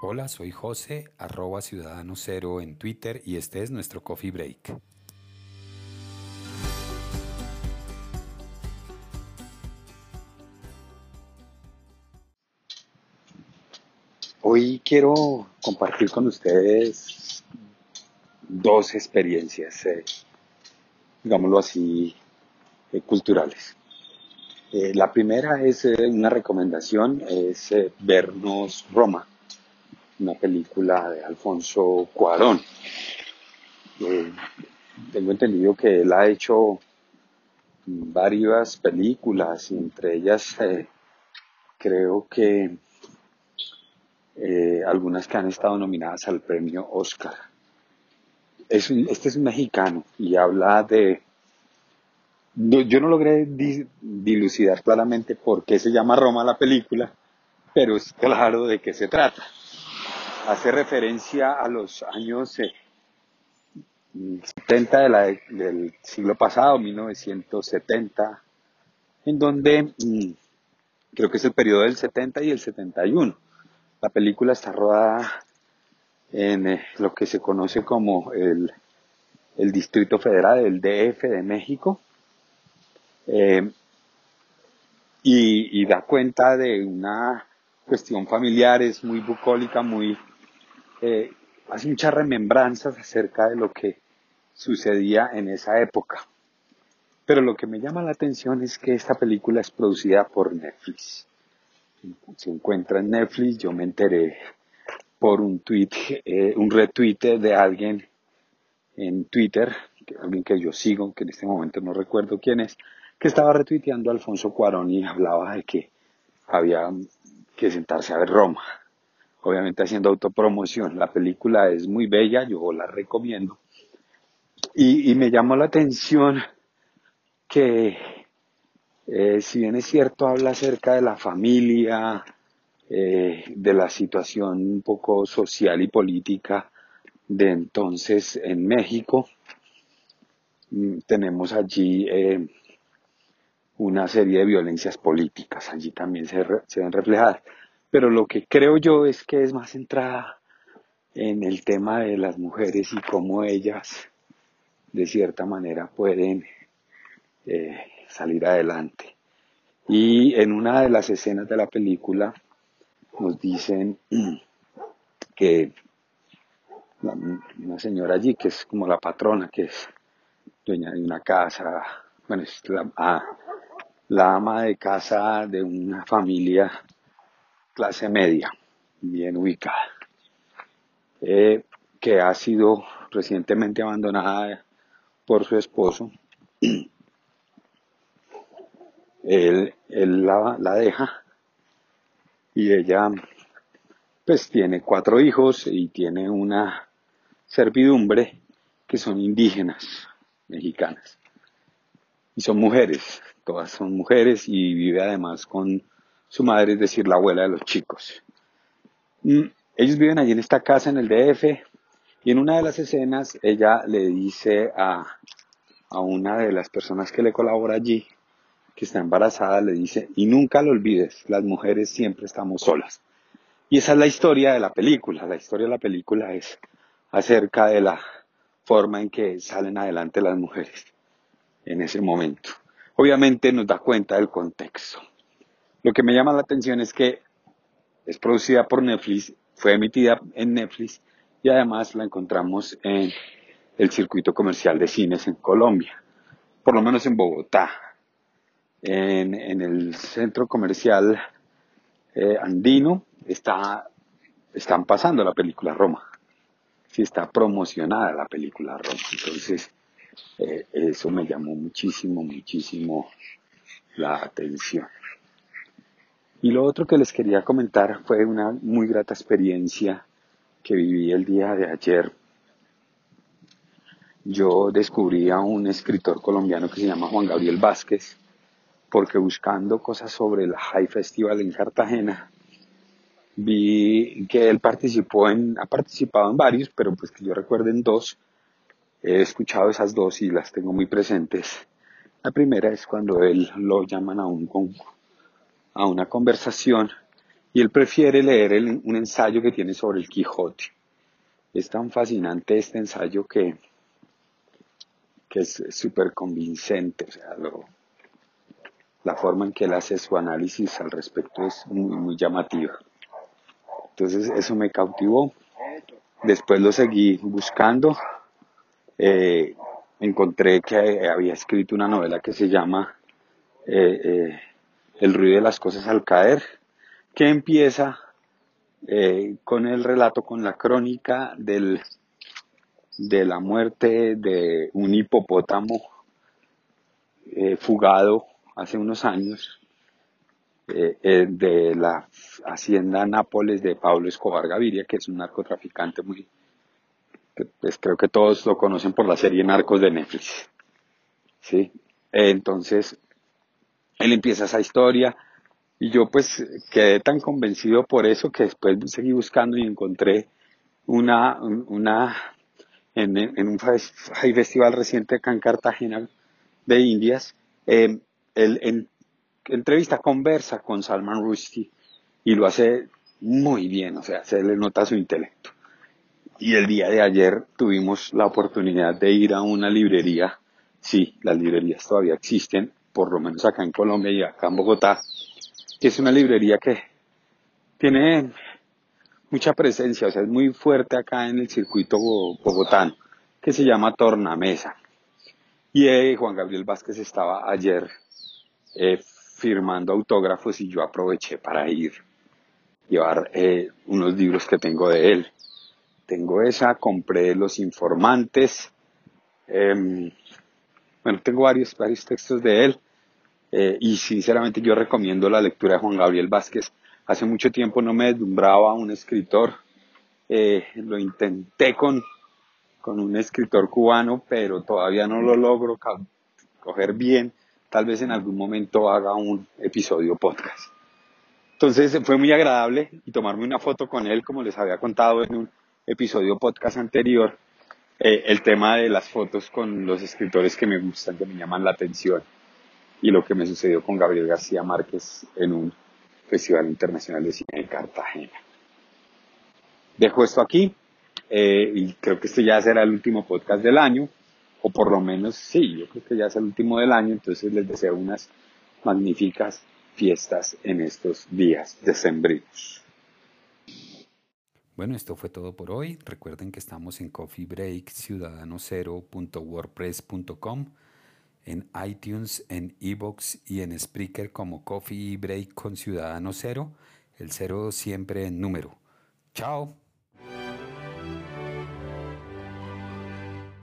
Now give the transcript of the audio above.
Hola, soy José, arroba ciudadano cero en Twitter y este es nuestro Coffee Break. Hoy quiero compartir con ustedes dos experiencias, eh, digámoslo así, eh, culturales. Eh, la primera es una recomendación, es vernos Roma una película de Alfonso Cuarón. Eh, tengo entendido que él ha hecho varias películas, entre ellas eh, creo que eh, algunas que han estado nominadas al premio Oscar. este es un mexicano y habla de... Yo no logré dilucidar claramente por qué se llama Roma la película, pero es claro de qué se trata hace referencia a los años 70 eh, del siglo pasado, 1970, en donde mm, creo que es el periodo del 70 y el 71. La película está rodada en eh, lo que se conoce como el, Distrito Federal, el DF de México, eh, y, da cuenta de una cuestión familiar, es muy bucólica, muy eh, hace muchas remembranzas acerca de lo que sucedía en esa época. Pero lo que me llama la atención es que esta película es producida por Netflix. Se encuentra en Netflix, yo me enteré por un tweet, eh, un retweet de alguien en Twitter, alguien que yo sigo, que en este momento no recuerdo quién es, que estaba retuiteando Alfonso Cuarón y hablaba de que había que sentarse a ver Roma obviamente haciendo autopromoción. La película es muy bella, yo la recomiendo. Y, me llamó la atención que, eh, si bien es cierto, habla acerca de la familia, eh, de la situación un poco social y política de entonces en México, mm, tenemos allí eh, una serie de violencias políticas, allí también se, se ven reflejadas pero lo que creo yo es que es más centrada en el tema de las mujeres y cómo ellas de cierta manera pueden eh, salir adelante. Y en una de las escenas de la película nos dicen que una señora allí, que es como la patrona, que es dueña de una casa, bueno, es la, ah, la ama de casa de una familia clase media, bien ubicada, eh, que ha sido recientemente abandonada por su esposo. él, la, la, deja y ella pues tiene cuatro hijos y tiene una servidumbre que son indígenas mexicanas y son mujeres, todas son mujeres y vive además con su madre, es decir, la abuela de los chicos. Mm, ellos viven allí en esta casa en el DF y en una de las escenas ella le dice a, a una de las personas que le colabora allí, que está embarazada, le dice, y nunca lo olvides, las mujeres siempre estamos solas. Y esa es la historia de la película. La historia de la película es acerca de la forma en que salen adelante las mujeres en ese momento. Obviamente nos da cuenta del contexto. Lo que me llama la atención es que es producida por Netflix, fue emitida en Netflix y además la encontramos en el circuito comercial de cines en Colombia, por lo menos en Bogotá, en, el centro comercial eh, andino está, están pasando la película Roma, sí está promocionada la película Roma, entonces eh, eso me llamó muchísimo, muchísimo la atención. Y lo otro que les quería comentar fue una muy grata experiencia que viví el día de ayer. Yo descubrí a un escritor colombiano que se llama Juan Gabriel Vázquez, porque buscando cosas sobre el High Festival en Cartagena, vi que él participó en, ha participado en varios, pero pues que yo recuerdo en dos, he escuchado esas dos y las tengo muy presentes. La primera es cuando él lo llaman a un concurso a una conversación y él prefiere leer un ensayo que tiene sobre el Quijote. Es tan fascinante este ensayo que, que es súper convincente, o sea, la forma en que él hace su análisis al respecto es muy, muy llamativa. Entonces eso me cautivó. Después lo seguí buscando. Eh, encontré que había escrito una novela que se llama eh, eh, El ruido de las cosas al caer, que empieza con el relato, con la crónica del, de la muerte de un hipopótamo fugado hace unos años de la hacienda Nápoles de Pablo Escobar Gaviria, que es un narcotraficante muy, pues creo que todos lo conocen por la serie Narcos de Netflix. ¿sí? Entonces, él empieza esa historia y yo pues quedé tan convencido por eso que después seguí buscando y encontré una, una en, un festival reciente acá en Cartagena de Indias, eh, él en, entrevista, conversa con Salman Rushdie y lo hace muy bien, o sea, se le nota su intelecto. Y el día de ayer tuvimos la oportunidad de ir a una librería, sí, las librerías todavía existen, por lo menos acá en Colombia y acá en Bogotá, que es una librería que tiene mucha presencia, o sea, es muy fuerte acá en el circuito bogotano, que se llama Tornamesa. Y eh, Juan Gabriel Vázquez estaba ayer eh, firmando autógrafos y yo aproveché para ir, llevar eh, unos libros que tengo de él tengo esa, compré Los Informantes, em, bueno, tengo varios, varios textos de él eh, y sinceramente yo recomiendo la lectura de Juan Gabriel Vázquez. Hace mucho tiempo no me deslumbraba un escritor, eh, lo intenté con, con un escritor cubano, pero todavía no lo logro coger bien. Tal vez en algún momento haga un episodio podcast. Entonces fue muy agradable y tomarme una foto con él, como les había contado en un episodio podcast anterior, eh, el tema de las fotos con los escritores que me gustan, que me llaman la atención, y lo que me sucedió con Gabriel García Márquez en un Festival Internacional de Cine en Cartagena. Dejo esto aquí eh, y creo que este ya será el último podcast del año, o por lo menos sí, yo creo que ya es el último del año, entonces les deseo unas magníficas fiestas en estos días decembrinos. Bueno, esto fue todo por hoy. Recuerden que estamos en coffeebreakciudadanocero.wordpress.com, en iTunes, en Evox y en Spreaker como Coffee Break con Ciudadano Cero, el cero siempre en número. Chao.